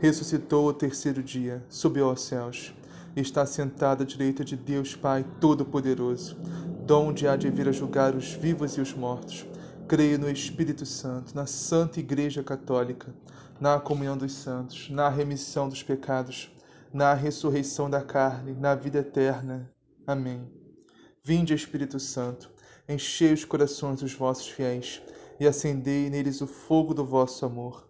ressuscitou ao terceiro dia, subiu aos céus, está sentado à direita de Deus Pai Todo-Poderoso, donde há de vir a julgar os vivos e os mortos. Creio no Espírito Santo, na Santa Igreja Católica, na comunhão dos santos, na remissão dos pecados, na ressurreição da carne, na vida eterna. Amém. Vinde, Espírito Santo, enchei os corações dos vossos fiéis e acendei neles o fogo do vosso amor.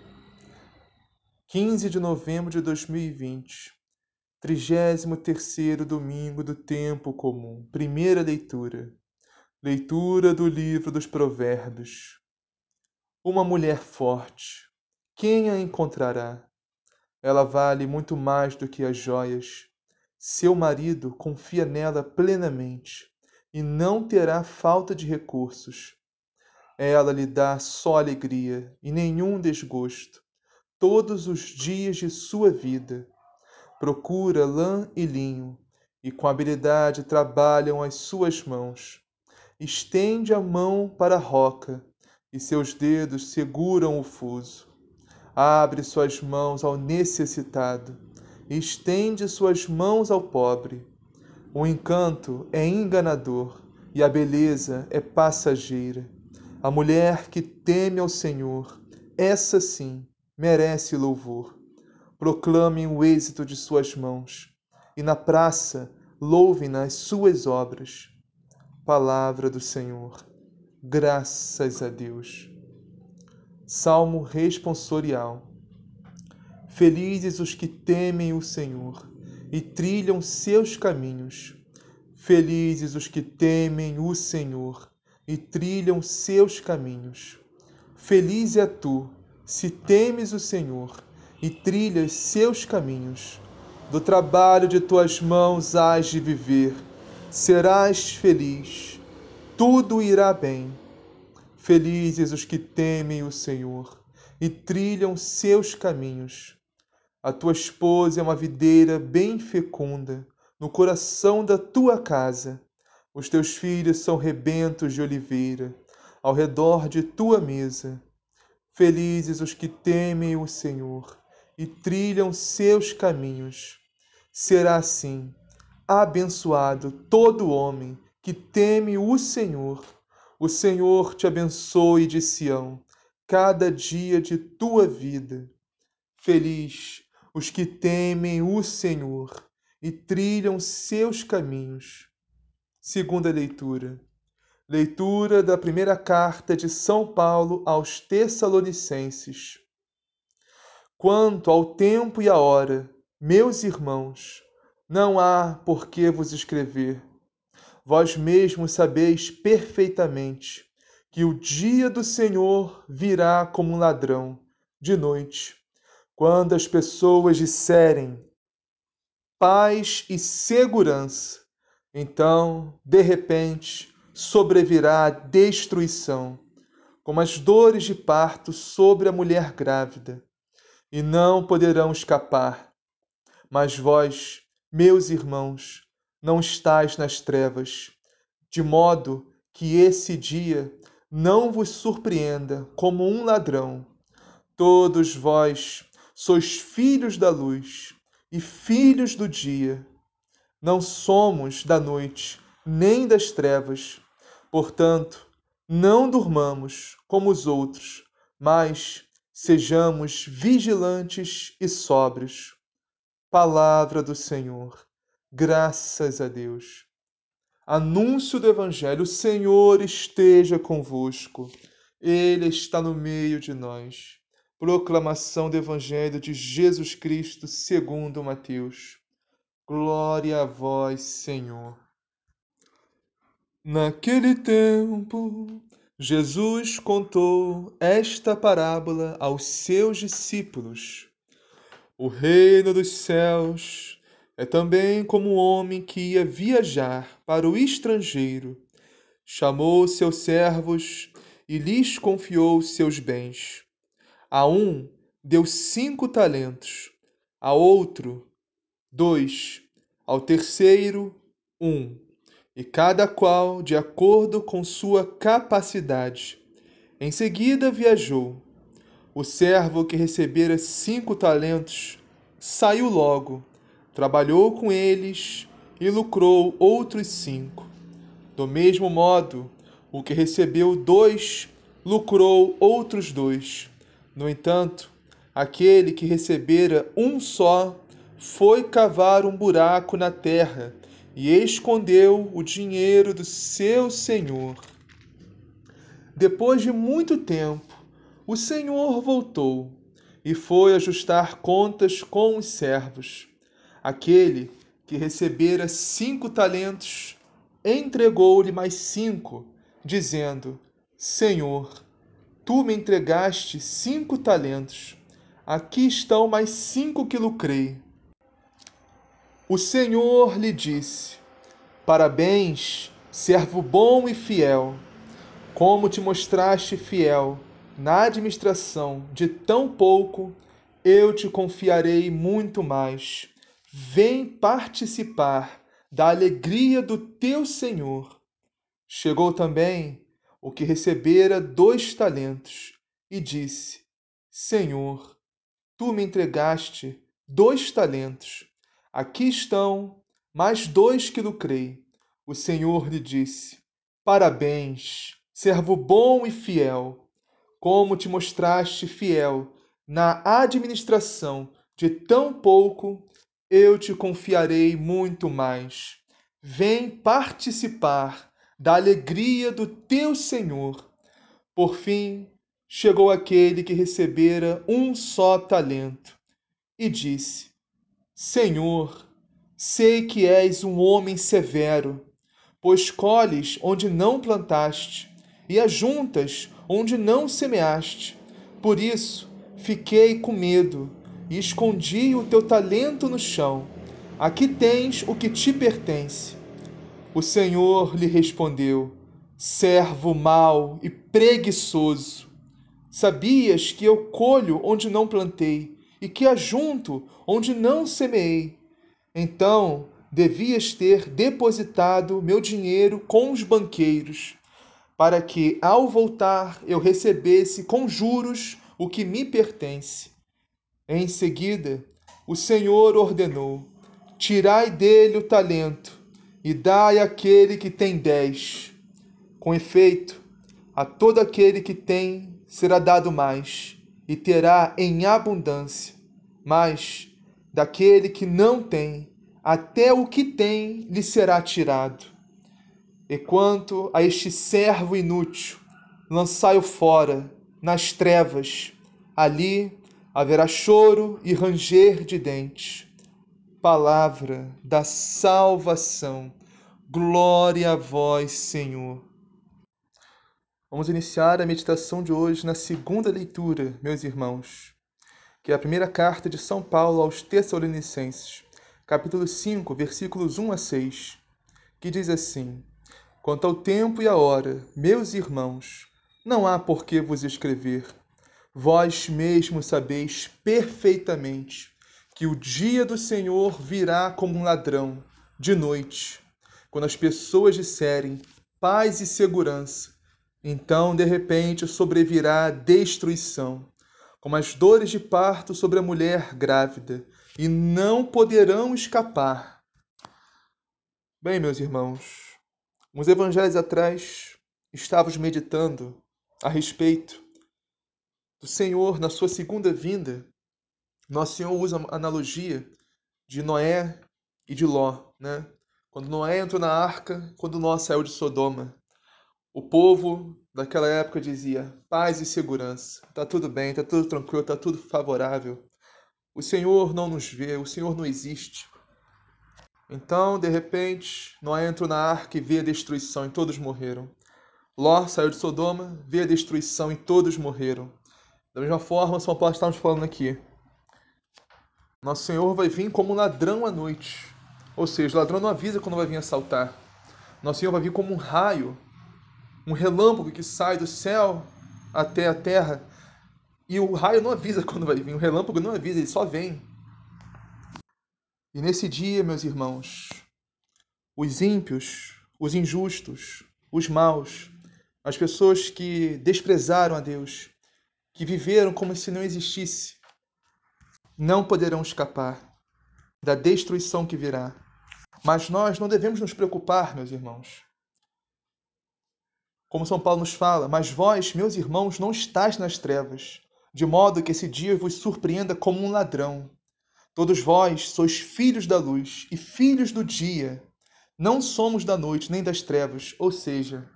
15 de novembro de 2020, 33 domingo do tempo comum. Primeira leitura. Leitura do livro dos Provérbios. Uma mulher forte, quem a encontrará? Ela vale muito mais do que as joias. Seu marido confia nela plenamente e não terá falta de recursos. Ela lhe dá só alegria e nenhum desgosto todos os dias de sua vida. Procura lã e linho, e com habilidade trabalham as suas mãos. Estende a mão para a roca, e seus dedos seguram o fuso. Abre suas mãos ao necessitado, e estende suas mãos ao pobre. O encanto é enganador, e a beleza é passageira. A mulher que teme ao Senhor, essa sim, merece louvor. Proclamem o êxito de suas mãos, e na praça louvem nas suas obras. Palavra do Senhor. Graças a Deus. Salmo responsorial. Felizes os que temem o Senhor e trilham seus caminhos. Felizes os que temem o Senhor e trilham seus caminhos. Feliz é tu, se temes o Senhor e trilhas seus caminhos, do trabalho de tuas mãos hás de viver, serás feliz, tudo irá bem. Felizes os que temem o Senhor e trilham seus caminhos. A tua esposa é uma videira bem fecunda no coração da tua casa. Os teus filhos são rebentos de oliveira ao redor de tua mesa. Felizes os que temem o Senhor e trilham seus caminhos. Será assim, abençoado todo homem que teme o Senhor. O Senhor te abençoe de Sião, cada dia de tua vida. Feliz os que temem o Senhor e trilham seus caminhos. Segunda leitura. Leitura da primeira carta de São Paulo aos Tessalonicenses. Quanto ao tempo e à hora, meus irmãos, não há por que vos escrever. Vós mesmos sabeis perfeitamente que o dia do Senhor virá como um ladrão, de noite, quando as pessoas disserem paz e segurança, então, de repente, sobrevirá a destruição, como as dores de parto sobre a mulher grávida, e não poderão escapar. Mas vós, meus irmãos, não estáis nas trevas, de modo que esse dia não vos surpreenda como um ladrão. Todos vós sois filhos da luz e filhos do dia. Não somos da noite nem das trevas. Portanto, não durmamos como os outros, mas sejamos vigilantes e sóbrios. Palavra do Senhor. Graças a Deus. Anúncio do Evangelho: o Senhor esteja convosco, Ele está no meio de nós. Proclamação do Evangelho de Jesus Cristo segundo Mateus. Glória a vós, Senhor. Naquele tempo, Jesus contou esta parábola aos seus discípulos. O reino dos céus é também como um homem que ia viajar para o estrangeiro. Chamou seus servos e lhes confiou seus bens. A um deu cinco talentos, a outro dois, ao terceiro um, e cada qual de acordo com sua capacidade. Em seguida viajou. O servo que recebera cinco talentos saiu logo trabalhou com eles e lucrou outros cinco. Do mesmo modo, o que recebeu dois lucrou outros dois. No entanto, aquele que recebera um só foi cavar um buraco na terra e escondeu o dinheiro do seu senhor. Depois de muito tempo, o senhor voltou e foi ajustar contas com os servos. Aquele que recebera cinco talentos entregou-lhe mais cinco, dizendo: Senhor, tu me entregaste cinco talentos. Aqui estão mais cinco que lucrei. O Senhor lhe disse: Parabéns, servo bom e fiel. Como te mostraste fiel na administração de tão pouco, eu te confiarei muito mais Vem participar da alegria do teu Senhor. Chegou também o que recebera dois talentos e disse: Senhor, tu me entregaste dois talentos. Aqui estão mais dois que lucrei. O Senhor lhe disse: Parabéns, servo bom e fiel. Como te mostraste fiel na administração de tão pouco, eu te confiarei muito mais. Vem participar da alegria do teu Senhor. Por fim, chegou aquele que recebera um só talento e disse: Senhor, sei que és um homem severo, pois colhes onde não plantaste e ajuntas onde não semeaste. Por isso, fiquei com medo e escondi o teu talento no chão. Aqui tens o que te pertence. O Senhor lhe respondeu: Servo mau e preguiçoso, sabias que eu colho onde não plantei e que ajunto onde não semeei. Então devias ter depositado meu dinheiro com os banqueiros, para que, ao voltar, eu recebesse com juros o que me pertence. Em seguida, o Senhor ordenou: Tirai dele o talento e dai àquele que tem dez. Com efeito, a todo aquele que tem será dado mais, e terá em abundância. Mas daquele que não tem, até o que tem lhe será tirado. E quanto a este servo inútil, lançai-o fora, nas trevas, ali haverá choro e ranger de dentes. Palavra da salvação. Glória a vós, Senhor. Vamos iniciar a meditação de hoje na segunda leitura, meus irmãos, que é a primeira carta de São Paulo aos Tessalonicenses, capítulo 5, versículos 1 a 6, que diz assim: Quanto ao tempo e à hora, meus irmãos, não há por que vos escrever. Vós mesmos sabeis perfeitamente que o dia do Senhor virá como um ladrão, de noite, quando as pessoas disserem paz e segurança, então de repente sobrevirá destruição, como as dores de parto sobre a mulher grávida, e não poderão escapar. Bem, meus irmãos, uns evangelhos atrás estávamos meditando a respeito do Senhor na sua segunda vinda, nosso Senhor usa a analogia de Noé e de Ló. né? Quando Noé entrou na arca, quando Noé saiu de Sodoma, o povo daquela época dizia: paz e segurança, tá tudo bem, tá tudo tranquilo, tá tudo favorável. O Senhor não nos vê, o Senhor não existe. Então, de repente, Noé entrou na arca e vê a destruição e todos morreram. Ló saiu de Sodoma, vê a destruição e todos morreram. Da mesma forma, São Paulo estamos falando aqui. Nosso Senhor vai vir como um ladrão à noite. Ou seja, o ladrão não avisa quando vai vir assaltar. Nosso Senhor vai vir como um raio, um relâmpago que sai do céu até a terra. E o raio não avisa quando vai vir, o relâmpago não avisa, ele só vem. E nesse dia, meus irmãos, os ímpios, os injustos, os maus, as pessoas que desprezaram a Deus, que viveram como se não existisse, não poderão escapar da destruição que virá. Mas nós não devemos nos preocupar, meus irmãos. Como São Paulo nos fala, mas vós, meus irmãos, não estáis nas trevas, de modo que esse dia vos surpreenda como um ladrão. Todos vós sois filhos da luz e filhos do dia. Não somos da noite nem das trevas, ou seja,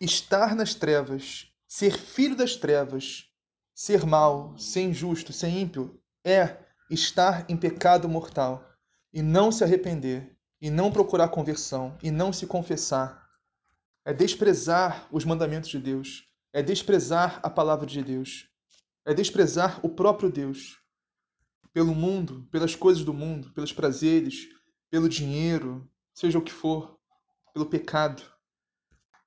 estar nas trevas, ser filho das trevas, ser mau, ser injusto, ser ímpio, é estar em pecado mortal e não se arrepender, e não procurar conversão, e não se confessar. É desprezar os mandamentos de Deus, é desprezar a palavra de Deus, é desprezar o próprio Deus pelo mundo, pelas coisas do mundo, pelos prazeres, pelo dinheiro, seja o que for, pelo pecado.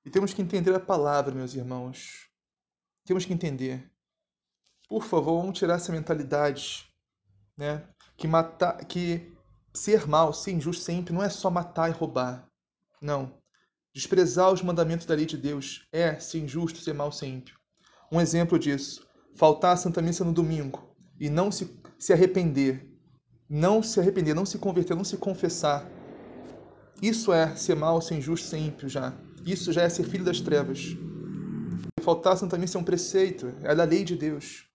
E temos que entender a palavra, meus irmãos. Temos que entender. Por favor, vamos tirar essa mentalidade, né? Que matar, que ser mal, ser injusto sempre não é só matar e roubar. Não. Desprezar os mandamentos da lei de Deus é ser injusto, ser mal, ser ímpio. Um exemplo disso, faltar à Santa Missa no domingo e não se, se arrepender, não se arrepender, não se converter, não se confessar. Isso é ser mal, ser injusto, ser ímpio já. Isso já é ser filho das trevas. Faltar à Santa Missa é um preceito, é da lei de Deus.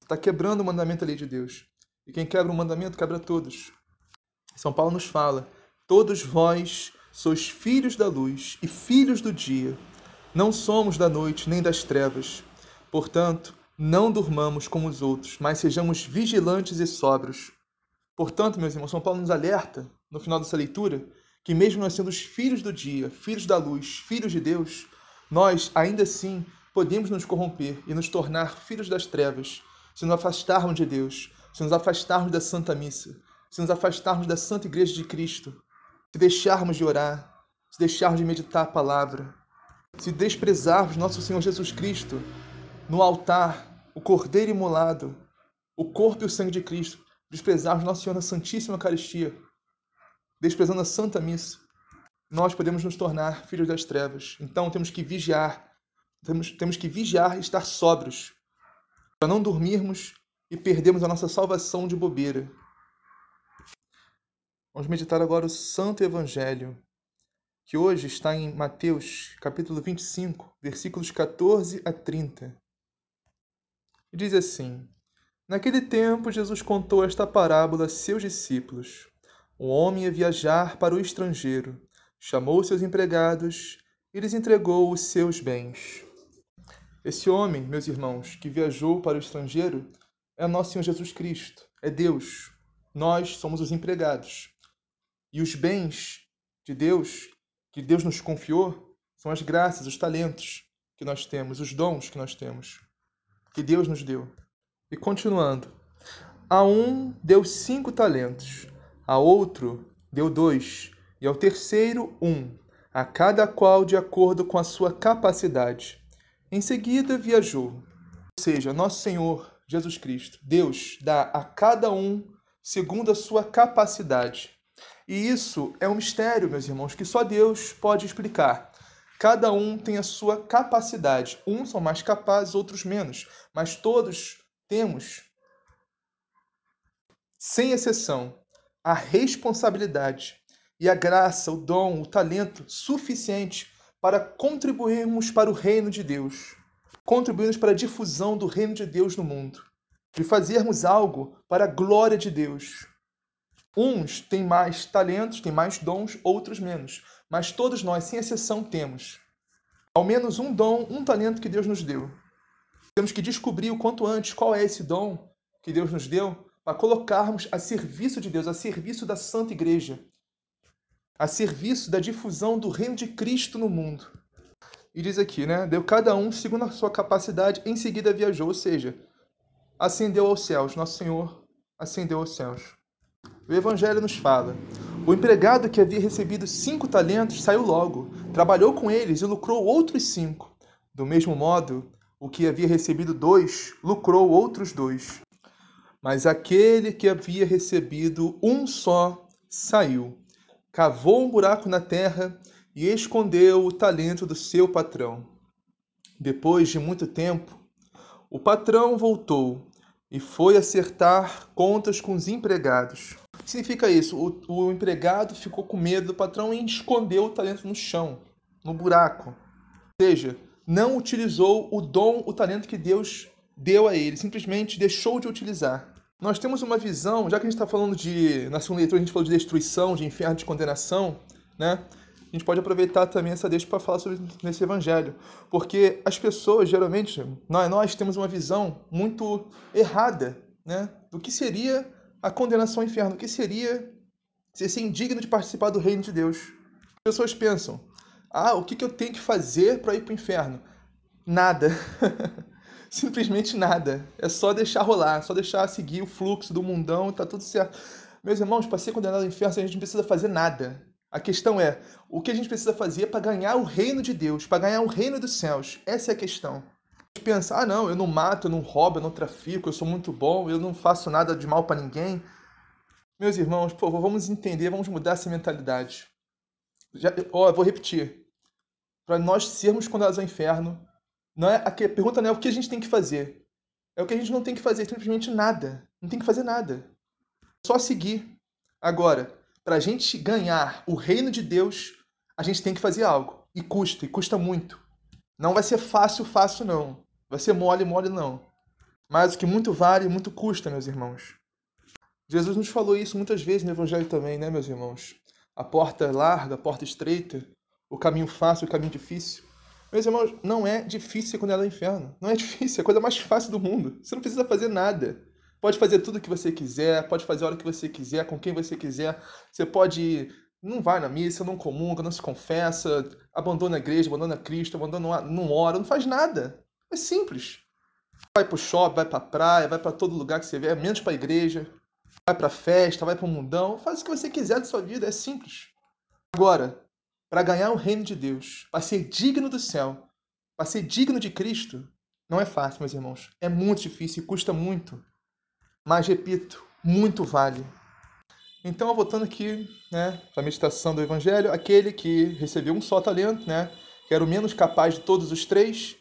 Está quebrando o mandamento da lei de Deus. E quem quebra um mandamento, quebra todos. São Paulo nos fala: Todos vós sois filhos da luz e filhos do dia. Não somos da noite nem das trevas. Portanto, não durmamos como os outros, mas sejamos vigilantes e sóbrios. Portanto, meus irmãos, São Paulo nos alerta, no final dessa leitura, que mesmo nós sendo os filhos do dia, filhos da luz, filhos de Deus, nós, ainda assim, podemos nos corromper e nos tornar filhos das trevas, se nos afastarmos de Deus, se nos afastarmos da Santa Missa, se nos afastarmos da Santa Igreja de Cristo, se deixarmos de orar, se deixarmos de meditar a palavra, se desprezarmos nosso Senhor Jesus Cristo no altar, o Cordeiro imolado, o corpo e o sangue de Cristo, desprezarmos nosso Senhor na Santíssima Eucaristia, desprezando a Santa Missa, nós podemos nos tornar filhos das trevas. Então temos que vigiar, temos, temos que vigiar e estar sóbrios, para não dormirmos e perdermos a nossa salvação de bobeira. Vamos meditar agora o Santo Evangelho, que hoje está em Mateus, capítulo 25, versículos 14 a 30. E diz assim: Naquele tempo, Jesus contou esta parábola a seus discípulos. Um homem ia viajar para o estrangeiro, chamou seus empregados e lhes entregou os seus bens. Esse homem, meus irmãos, que viajou para o estrangeiro, é nosso Senhor Jesus Cristo, é Deus. Nós somos os empregados. E os bens de Deus, que Deus nos confiou, são as graças, os talentos que nós temos, os dons que nós temos, que Deus nos deu. E continuando, a um deu cinco talentos, a outro deu dois, e ao terceiro um, a cada qual de acordo com a sua capacidade. Em seguida viajou. Ou seja, nosso Senhor Jesus Cristo, Deus, dá a cada um segundo a sua capacidade. E isso é um mistério, meus irmãos, que só Deus pode explicar. Cada um tem a sua capacidade. Uns são mais capazes, outros menos. Mas todos temos, sem exceção, a responsabilidade e a graça, o dom, o talento suficiente para contribuirmos para o reino de Deus, contribuirmos para a difusão do reino de Deus no mundo, de fazermos algo para a glória de Deus. Uns têm mais talentos, têm mais dons, outros menos. Mas todos nós, sem exceção, temos ao menos um dom, um talento que Deus nos deu. Temos que descobrir o quanto antes qual é esse dom que Deus nos deu para colocarmos a serviço de Deus, a serviço da Santa Igreja, a serviço da difusão do reino de Cristo no mundo. E diz aqui, né? Deu cada um segundo a sua capacidade, em seguida viajou, ou seja, ascendeu aos céus. Nosso Senhor ascendeu aos céus. O Evangelho nos fala: o empregado que havia recebido cinco talentos saiu logo, trabalhou com eles e lucrou outros cinco. Do mesmo modo, o que havia recebido dois lucrou outros dois. Mas aquele que havia recebido um só saiu, cavou um buraco na terra e escondeu o talento do seu patrão. Depois de muito tempo, o patrão voltou e foi acertar contas com os empregados. Significa isso? O, o empregado ficou com medo do patrão e escondeu o talento no chão, no buraco. Ou seja, não utilizou o dom, o talento que Deus deu a ele, simplesmente deixou de utilizar. Nós temos uma visão, já que a gente está falando de, na segunda leitura a gente falou de destruição, de inferno, de condenação, né? A gente pode aproveitar também essa deixa para falar sobre esse evangelho, porque as pessoas geralmente, nós, nós temos uma visão muito errada, né, do que seria a condenação ao inferno, que seria ser indigno de participar do reino de Deus. As pessoas pensam: "Ah, o que que eu tenho que fazer para ir para o inferno?" Nada. Simplesmente nada. É só deixar rolar, só deixar seguir o fluxo do mundão e tá tudo certo. Meus irmãos, para ser condenado ao inferno, a gente não precisa fazer nada. A questão é, o que a gente precisa fazer para ganhar o reino de Deus, para ganhar o reino dos céus? Essa é a questão. A gente pensa, ah não, eu não mato, eu não roubo, eu não trafico, eu sou muito bom, eu não faço nada de mal para ninguém. Meus irmãos, por favor, vamos entender, vamos mudar essa mentalidade. Já, ó, vou repetir. Para nós sermos condenados ao inferno, não é, a pergunta não é o que a gente tem que fazer. É o que a gente não tem que fazer, simplesmente nada. Não tem que fazer nada. Só seguir. Agora, para a gente ganhar o reino de Deus, a gente tem que fazer algo. E custa, e custa muito. Não vai ser fácil, fácil não. Vai ser mole, mole não. Mas o que muito vale, muito custa, meus irmãos. Jesus nos falou isso muitas vezes no Evangelho também, né, meus irmãos? A porta larga, a porta estreita, o caminho fácil, o caminho difícil. Meus irmãos, não é difícil ser condenado ao inferno. Não é difícil, é a coisa mais fácil do mundo. Você não precisa fazer nada. Pode fazer tudo o que você quiser, pode fazer a hora que você quiser, com quem você quiser. Você pode. Não vai na missa, não comunga, não se confessa, abandona a igreja, abandona Cristo, abandona, não ora, não faz nada. É simples. Vai pro shopping, vai pra praia, vai para todo lugar que você vê, menos pra igreja. Vai pra festa, vai pro mundão. Faz o que você quiser da sua vida, é simples. Agora, para ganhar o reino de Deus, para ser digno do céu, para ser digno de Cristo, não é fácil, meus irmãos. É muito difícil e custa muito. Mas, repito, muito vale. Então, voltando aqui né, para a meditação do Evangelho, aquele que recebeu um só talento, né, que era o menos capaz de todos os três,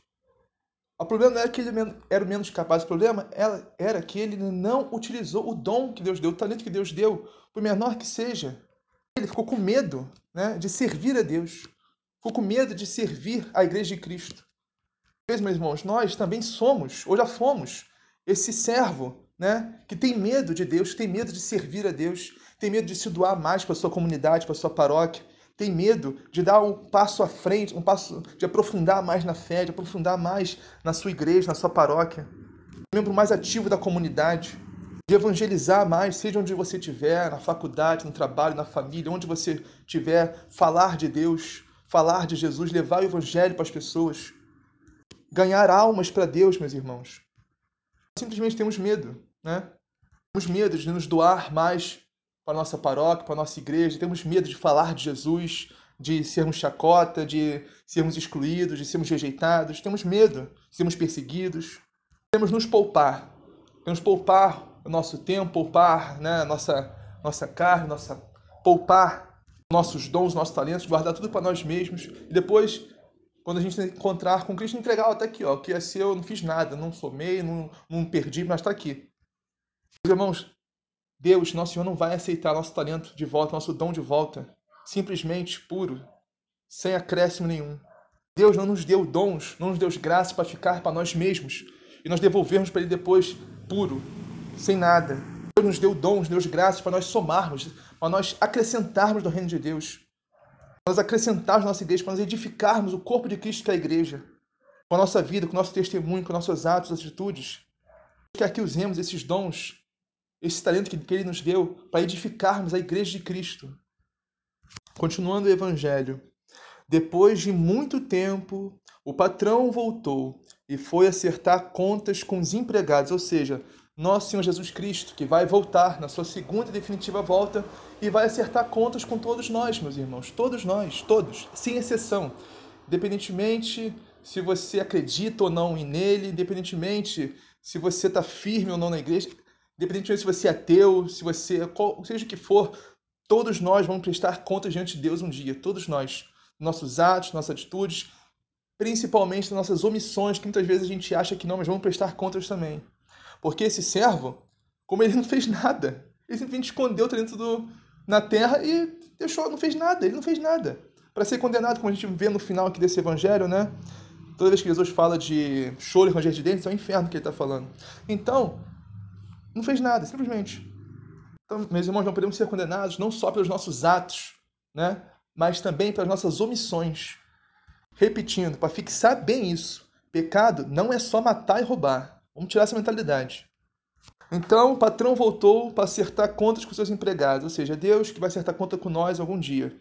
o problema não era que ele era o menos capaz, o problema era que ele não utilizou o dom que Deus deu, o talento que Deus deu, por menor que seja. Ele ficou com medo né, de servir a Deus. Ficou com medo de servir a igreja de Cristo. Meus irmãos, nós também somos, ou já fomos, esse servo né, que tem medo de Deus, tem medo de servir a Deus, tem medo de se doar mais para a sua comunidade, para a sua paróquia, tem medo de dar um passo à frente, um passo de aprofundar mais na fé, de aprofundar mais na sua igreja, na sua paróquia, membro mais ativo da comunidade de evangelizar mais, seja onde você estiver, na faculdade, no trabalho, na família, onde você estiver, falar de Deus, falar de Jesus, levar o evangelho para as pessoas, ganhar almas para Deus, meus irmãos. Simplesmente temos medo, né? Temos medo de nos doar mais para nossa paróquia, para nossa igreja, temos medo de falar de Jesus, de sermos chacota, de sermos excluídos, de sermos rejeitados, temos medo de sermos perseguidos. Temos nos poupar, temos poupar o nosso tempo, poupar né, nossa, nossa carne, nossa, poupar nossos dons, nossos talentos, guardar tudo para nós mesmos. E depois, quando a gente encontrar com Cristo, entregar, até aqui, ó, que é seu, eu não fiz nada, não somei, não, não perdi, mas está aqui. Meus irmãos, Deus, nosso Senhor, não vai aceitar nosso talento de volta, nosso dom de volta, simplesmente puro, sem acréscimo nenhum. Deus não nos deu dons, não nos deu graça para ficar para nós mesmos e nós devolvermos para Ele depois puro, sem nada. Deus nos deu dons, Deus graças para nós somarmos, para nós acrescentarmos no reino de Deus. Para nós acrescentarmos nossa igreja, para nós edificarmos o corpo de Cristo que é a igreja. Com a nossa vida, com o nosso testemunho, com nossos atos, atitudes. Que usemos esses dons, esse talento que, que Ele nos deu, para edificarmos a igreja de Cristo. Continuando o Evangelho. Depois de muito tempo, o patrão voltou e foi acertar contas com os empregados, ou seja, nosso Senhor Jesus Cristo, que vai voltar na sua segunda e definitiva volta e vai acertar contas com todos nós, meus irmãos, todos nós, todos, sem exceção, independentemente se você acredita ou não nele, independentemente se você está firme ou não na igreja, independentemente se você é ateu, se você, seja o que for, todos nós vamos prestar contas diante de Deus um dia, todos nós, nossos atos, nossas atitudes, principalmente nossas omissões, que muitas vezes a gente acha que não, mas vamos prestar contas também. Porque esse servo, como ele não fez nada, ele simplesmente escondeu o talento do, na terra e deixou, não fez nada, ele não fez nada. Para ser condenado, como a gente vê no final aqui desse evangelho, né? Toda vez que Jesus fala de choro e ranger de dentes, é o inferno que ele está falando. Então, não fez nada, simplesmente. Então, meus irmãos, não podemos ser condenados não só pelos nossos atos, né? mas também pelas nossas omissões. Repetindo, para fixar bem isso, pecado não é só matar e roubar. Vamos tirar essa mentalidade. Então o patrão voltou para acertar contas com seus empregados, ou seja, Deus que vai acertar conta com nós algum dia.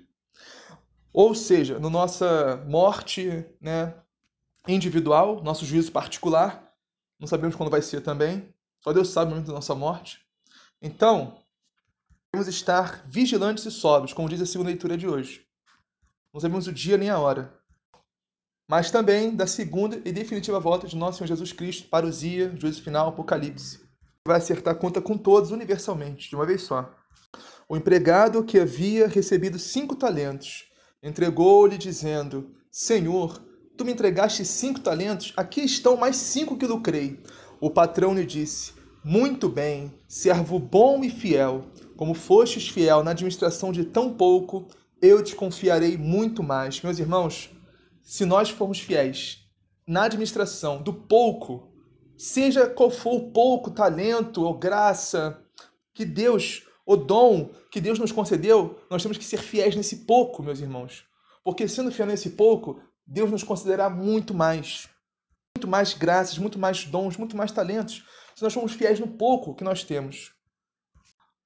Ou seja, no nossa morte né, individual, nosso juízo particular, não sabemos quando vai ser também, só Deus sabe o momento da nossa morte. Então, devemos estar vigilantes e sóbrios, como diz a segunda leitura de hoje. Não sabemos o dia nem a hora mas também da segunda e definitiva volta de nosso Senhor Jesus Cristo, parousia, juízo final, apocalipse. Vai acertar conta com todos universalmente, de uma vez só. O empregado que havia recebido cinco talentos entregou-lhe, dizendo: Senhor, tu me entregaste cinco talentos, aqui estão mais cinco que lucrei. O patrão lhe disse: Muito bem, servo bom e fiel. Como fostes fiel na administração de tão pouco, eu te confiarei muito mais. Meus irmãos, se nós formos fiéis na administração do pouco, seja qual for o pouco talento ou graça que Deus, o dom que Deus nos concedeu, nós temos que ser fiéis nesse pouco, meus irmãos. Porque sendo fiel nesse pouco, Deus nos considerará muito mais. Muito mais graças, muito mais dons, muito mais talentos, se nós formos fiéis no pouco que nós temos.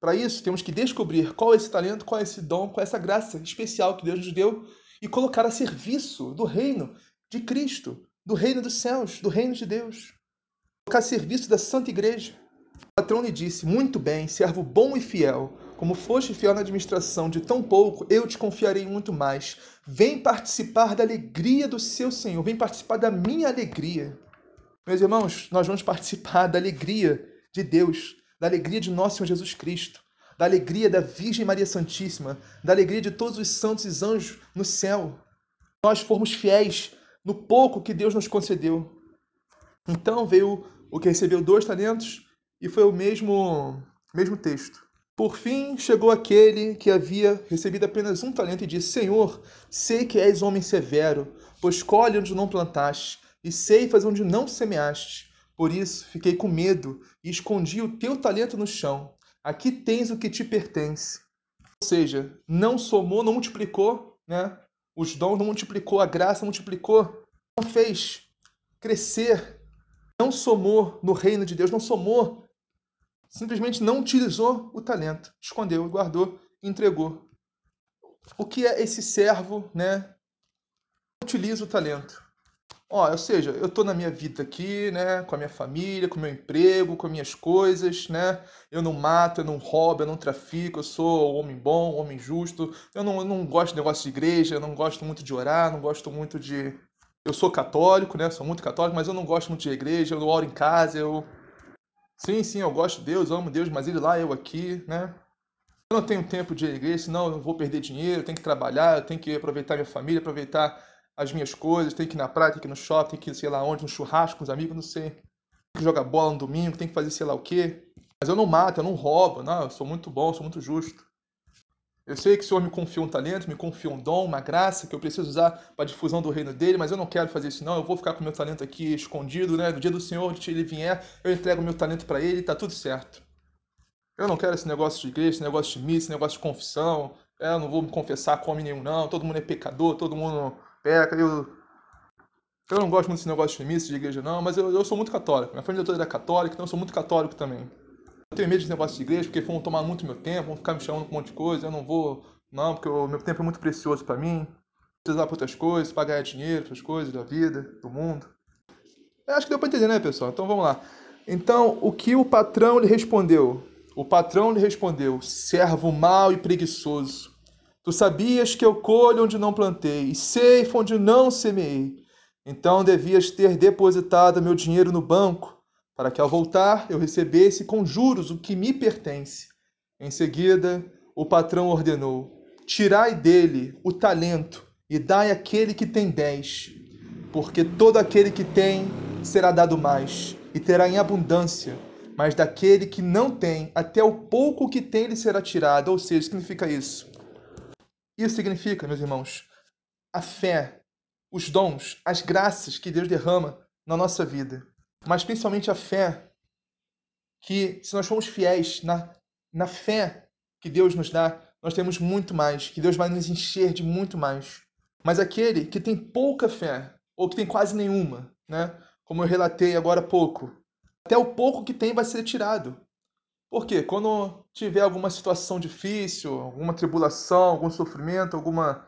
Para isso, temos que descobrir qual é esse talento, qual é esse dom, qual é essa graça especial que Deus nos deu e colocar a serviço do reino de Cristo, do reino dos céus, do reino de Deus. Colocar a serviço da Santa Igreja. O patrão lhe disse: Muito bem, servo bom e fiel. Como foste fiel na administração de tão pouco, eu te confiarei muito mais. Vem participar da alegria do seu Senhor, vem participar da minha alegria. Meus irmãos, nós vamos participar da alegria de Deus, da alegria de nosso Senhor Jesus Cristo da alegria da Virgem Maria Santíssima, da alegria de todos os santos e anjos no céu. Nós formos fiéis no pouco que Deus nos concedeu. Então veio o que recebeu dois talentos e foi o mesmo, mesmo texto. Por fim, chegou aquele que havia recebido apenas um talento e disse: Senhor, sei que és homem severo, pois colhe onde não plantaste e ceifas onde não semeaste. Por isso fiquei com medo e escondi o teu talento no chão. Aqui tens o que te pertence. Ou seja, não somou, não multiplicou, né? Os dons não multiplicou, a graça não multiplicou, não fez crescer, não somou no reino de Deus, não somou, simplesmente não utilizou o talento, escondeu, guardou, entregou. O que é esse servo, né? Utiliza o talento. Ó, ou seja, eu tô na minha vida aqui, né, com a minha família, com o meu emprego, com as minhas coisas, né? Eu não mato, eu não roubo, eu não trafico, eu sou um homem bom, um homem justo. Eu não, eu não gosto de negócio de igreja, eu não gosto muito de orar, não gosto muito de. Eu sou católico, né? Sou muito católico, mas eu não gosto muito de igreja, eu oro em casa, eu. Sim, sim, eu gosto de Deus, amo Deus, mas ele lá, eu aqui, né? Eu não tenho tempo de igreja, senão eu vou perder dinheiro, eu tenho que trabalhar, eu tenho que aproveitar minha família, aproveitar as minhas coisas, tem que ir na praia, tem que ir no shopping, tem que ir sei lá onde, no churrasco com os amigos, não sei. Tem que jogar bola no domingo, tem que fazer sei lá o quê. Mas eu não mato, eu não roubo, não, eu sou muito bom, sou muito justo. Eu sei que o Senhor me confiou um talento, me confiou um dom, uma graça que eu preciso usar para a difusão do reino dele, mas eu não quero fazer isso não, eu vou ficar com meu talento aqui escondido, né? No dia do Senhor, onde ele vier, eu entrego meu talento para ele tá tudo certo. Eu não quero esse negócio de igreja, esse negócio de missa, esse negócio de confissão. É, eu não vou me confessar com homem nenhum, não. Todo mundo é pecador, todo mundo peca. Eu, eu não gosto muito desse negócio de missa, de igreja, não, mas eu, eu sou muito católico. Minha família toda é católica, então eu sou muito católico também. Eu tenho medo desse negócio de igreja, porque vão tomar muito meu tempo, vão ficar me chamando com um monte de coisa. Eu não vou, não, porque o meu tempo é muito precioso para mim. Precisar para outras coisas, para ganhar dinheiro, outras coisas da vida, do mundo. Eu acho que deu para entender, né, pessoal? Então vamos lá. Então, o que o patrão lhe respondeu? O patrão lhe respondeu: servo mau e preguiçoso. Tu sabias que eu colho onde não plantei e ceifo onde não semeei. Então devias ter depositado meu dinheiro no banco, para que ao voltar eu recebesse com juros o que me pertence. Em seguida, o patrão ordenou: Tirai dele o talento e dai àquele que tem dez, porque todo aquele que tem será dado mais e terá em abundância, mas daquele que não tem, até o pouco que tem lhe será tirado. Ou seja, significa isso. Isso significa, meus irmãos, a fé, os dons, as graças que Deus derrama na nossa vida, mas principalmente a fé que, se nós formos fiéis na, na fé que Deus nos dá, nós temos muito mais, que Deus vai nos encher de muito mais. Mas aquele que tem pouca fé, ou que tem quase nenhuma, né? como eu relatei agora há pouco, até o pouco que tem vai ser tirado. Por quê? Quando tiver alguma situação difícil, alguma tribulação, algum sofrimento, alguma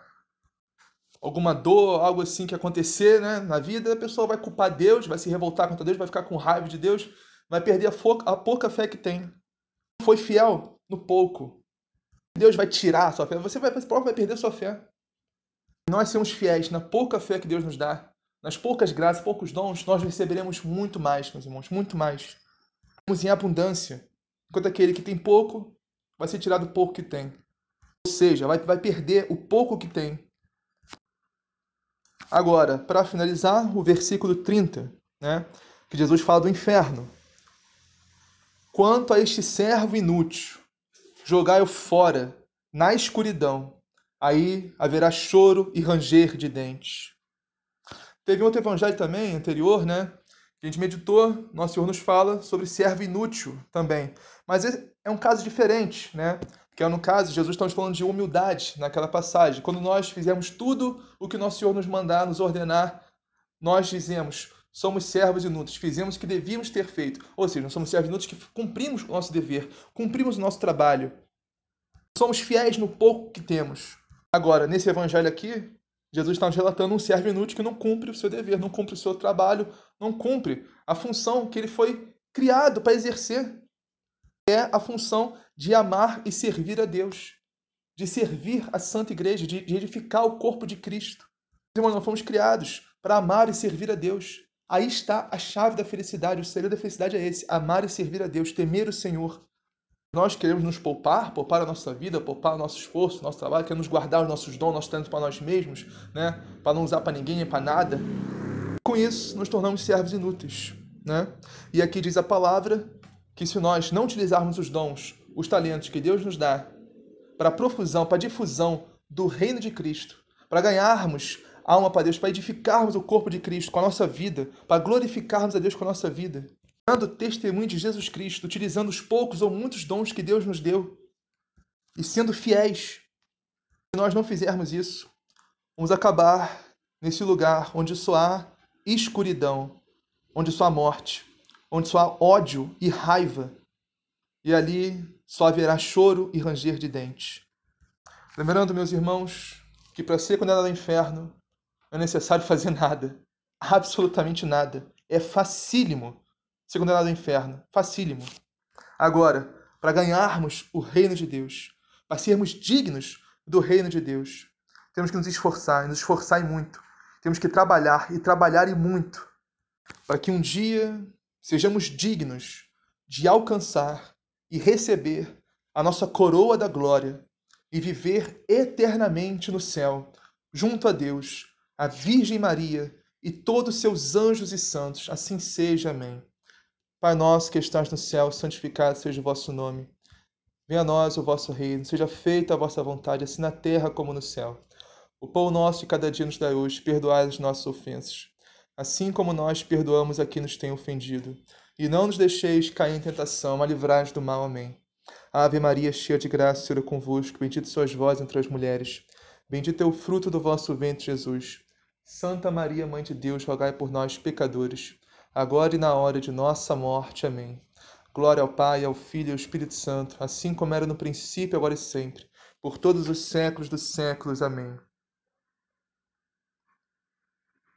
alguma dor, algo assim que acontecer né, na vida, a pessoa vai culpar Deus, vai se revoltar contra Deus, vai ficar com raiva de Deus, vai perder a, a pouca fé que tem. Foi fiel no pouco. Deus vai tirar a sua fé, você vai, você vai perder a sua fé. Nós somos fiéis na pouca fé que Deus nos dá, nas poucas graças, poucos dons, nós receberemos muito mais, meus irmãos, muito mais. Temos em abundância. Enquanto aquele que tem pouco, vai ser tirado o pouco que tem. Ou seja, vai, vai perder o pouco que tem. Agora, para finalizar, o versículo 30, né, que Jesus fala do inferno. Quanto a este servo inútil, jogai-o fora, na escuridão. Aí haverá choro e ranger de dentes. Teve outro evangelho também, anterior, né? A gente meditou, Nosso Senhor nos fala sobre servo inútil também. Mas é um caso diferente, né? Que é no caso, Jesus está nos falando de humildade naquela passagem. Quando nós fizemos tudo o que Nosso Senhor nos mandar, nos ordenar, nós dizemos, somos servos inúteis, fizemos o que devíamos ter feito. Ou seja, nós somos servos inúteis que cumprimos o nosso dever, cumprimos o nosso trabalho. Somos fiéis no pouco que temos. Agora, nesse evangelho aqui, Jesus está nos relatando um servo inútil que não cumpre o seu dever, não cumpre o seu trabalho, não cumpre a função que ele foi criado para exercer. É a função de amar e servir a Deus, de servir a Santa Igreja, de, edificar o corpo de Cristo. Irmãos, nós fomos criados para amar e servir a Deus. Aí está a chave da felicidade, o segredo da felicidade é esse: amar e servir a Deus, temer o Senhor. Nós queremos nos poupar, poupar a nossa vida, poupar o nosso esforço, nosso trabalho, queremos guardar os nossos dons, nossos talentos para nós mesmos, né? para não usar para ninguém para nada. Com isso, nos tornamos servos inúteis. Né? E aqui diz a palavra que se nós não utilizarmos os dons, os talentos que Deus nos dá para a profusão, para a difusão do reino de Cristo, para ganharmos alma para Deus, para edificarmos o corpo de Cristo com a nossa vida, para glorificarmos a Deus com a nossa vida, dando testemunho de Jesus Cristo, utilizando os poucos ou muitos dons que Deus nos deu e sendo fiéis. Se nós não fizermos isso, vamos acabar nesse lugar onde só há escuridão, onde só há morte, onde só há ódio e raiva, e ali só haverá choro e ranger de dentes. Lembrando, meus irmãos, que para ser condenado ao inferno é necessário fazer nada, absolutamente nada. É facílimo ser condenado ao inferno. Facílimo. Agora, para ganharmos o reino de Deus, para sermos dignos do reino de Deus, temos que nos esforçar, nos esforçar e muito. Temos que trabalhar e trabalhar e muito, para que um dia sejamos dignos de alcançar e receber a nossa coroa da glória e viver eternamente no céu, junto a Deus, a Virgem Maria e todos seus anjos e santos. Assim seja. Amém. Pai nosso que estás no céu, santificado seja o vosso nome. Venha a nós o vosso reino, seja feita a vossa vontade, assim na terra como no céu. O pão nosso de cada dia nos dai hoje, perdoai as nossas ofensas, assim como nós perdoamos a quem nos tem ofendido. E não nos deixeis cair em tentação, mas livrai-nos do mal. Amém. Ave Maria, cheia de graça, o Senhor é convosco. Bendita sois vós entre as mulheres. Bendito é o fruto do vosso ventre, Jesus. Santa Maria, Mãe de Deus, rogai por nós, pecadores, agora e na hora de nossa morte. Amém. Glória ao Pai, ao Filho e ao Espírito Santo, assim como era no princípio, agora e sempre, por todos os séculos dos séculos. Amém.